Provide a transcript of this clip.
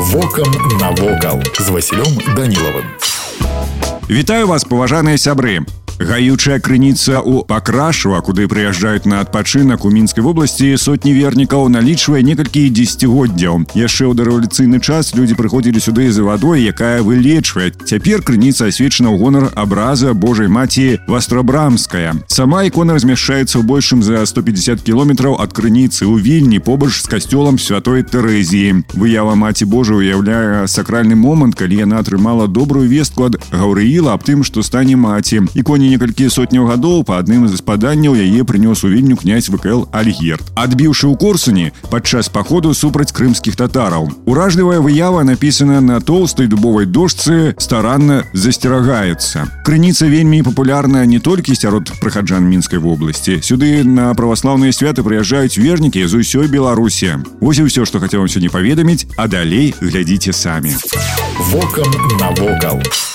Вокам навокал з Васілём Данілавым. Вітаю вас паважаныя сябры Гаючая крыніца у Пакрашева, куды прыязджаюць на адпачынак у мінскай вобласці сотні вернікаў налічвае некалькі дзегоддзяў. Яшчэ ў дарэвалюцыйны час людзі прыходзілі сюды за вадой, якая вылечвае. Цяпер крыніца асвечана ў гонар абраза Божай маці вастрабрамская. Сама икона размяшчаецца ў большым за 150 кіламетраў ад крыніцы ў вільні побач з касцёлам святой Тэрэзіі. Выява маці Божа уяўляе сакральны момант, калі яна атрымала добрую вестку ад Гаўрыіла аб тым, што стане маці. Іконе некалькі сотняў гадоў па адным з спаданняў яе прынёс у вільню князь вКл альгерт адбіўшы ў корсуні падчас паходу супраць крымскіх татараў уражлівая выява напісана на тоўстай дубовай дошцы старанна засцерагаецца крыніца вельмі папулярная не толькі сярод прыхаджан мінскай вобласці сюды на праваслаўныя святы прыязджаюць вернікі з усёй беларусі вось і ўсё што хацеў вам сёння паведаміць а далей глядзіце самі Вокам навокал.